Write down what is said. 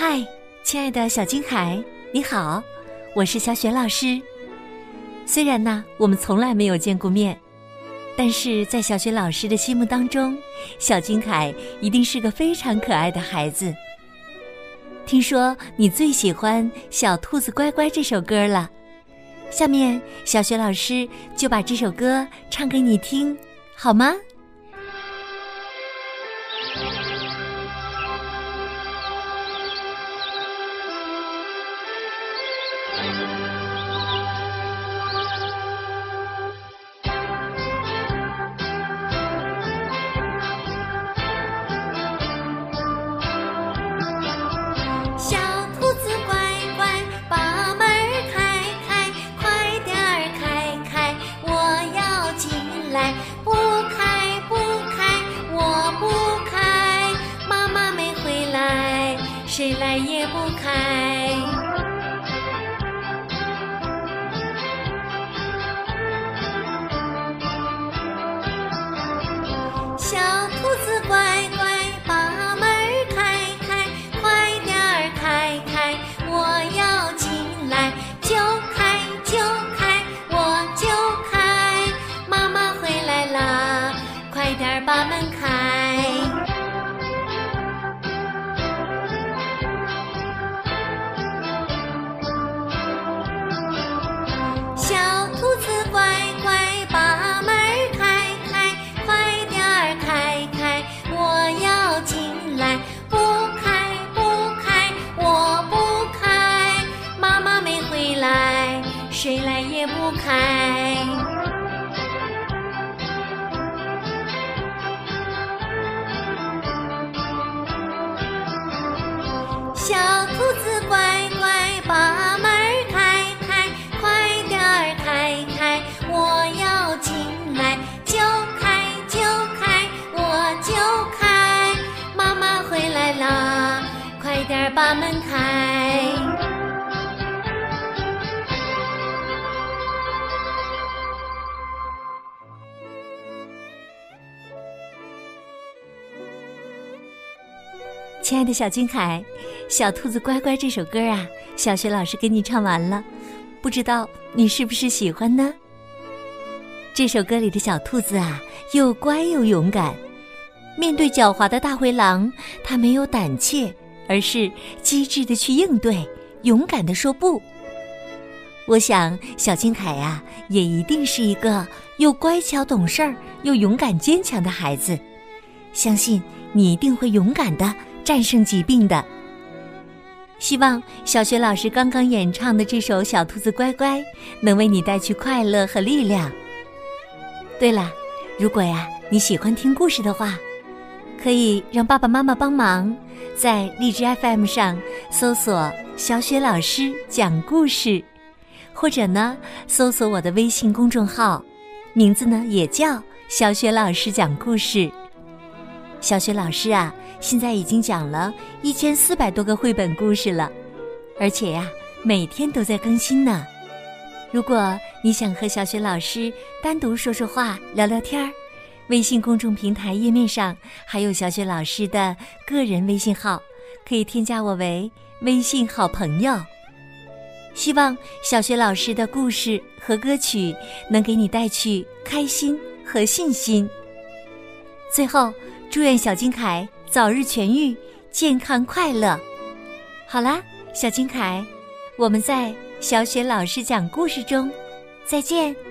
嗨，亲爱的小金海，你好，我是小雪老师。虽然呢，我们从来没有见过面，但是在小雪老师的心目当中，小金海一定是个非常可爱的孩子。听说你最喜欢《小兔子乖乖》这首歌了，下面小雪老师就把这首歌唱给你听，好吗？来不开不开我不开妈妈没回来谁来也不开。点把门开，小兔子乖乖，把门开开，快点开开，我要进来。不开不开，我不开，妈妈没回来，谁来也不开。点把门开。亲爱的小金海，《小兔子乖乖》这首歌啊，小学老师给你唱完了，不知道你是不是喜欢呢？这首歌里的小兔子啊，又乖又勇敢，面对狡猾的大灰狼，它没有胆怯，而是机智的去应对，勇敢的说不。我想，小金凯呀，也一定是一个又乖巧懂事儿又勇敢坚强的孩子，相信你一定会勇敢的。战胜疾病的，希望小学老师刚刚演唱的这首《小兔子乖乖》能为你带去快乐和力量。对了，如果呀你喜欢听故事的话，可以让爸爸妈妈帮忙在荔枝 FM 上搜索“小雪老师讲故事”，或者呢搜索我的微信公众号，名字呢也叫“小雪老师讲故事”。小雪老师啊。现在已经讲了一千四百多个绘本故事了，而且呀，每天都在更新呢。如果你想和小雪老师单独说说话、聊聊天儿，微信公众平台页面上还有小雪老师的个人微信号，可以添加我为微信好朋友。希望小雪老师的故事和歌曲能给你带去开心和信心。最后，祝愿小金凯。早日痊愈，健康快乐。好啦，小金凯，我们在小雪老师讲故事中再见。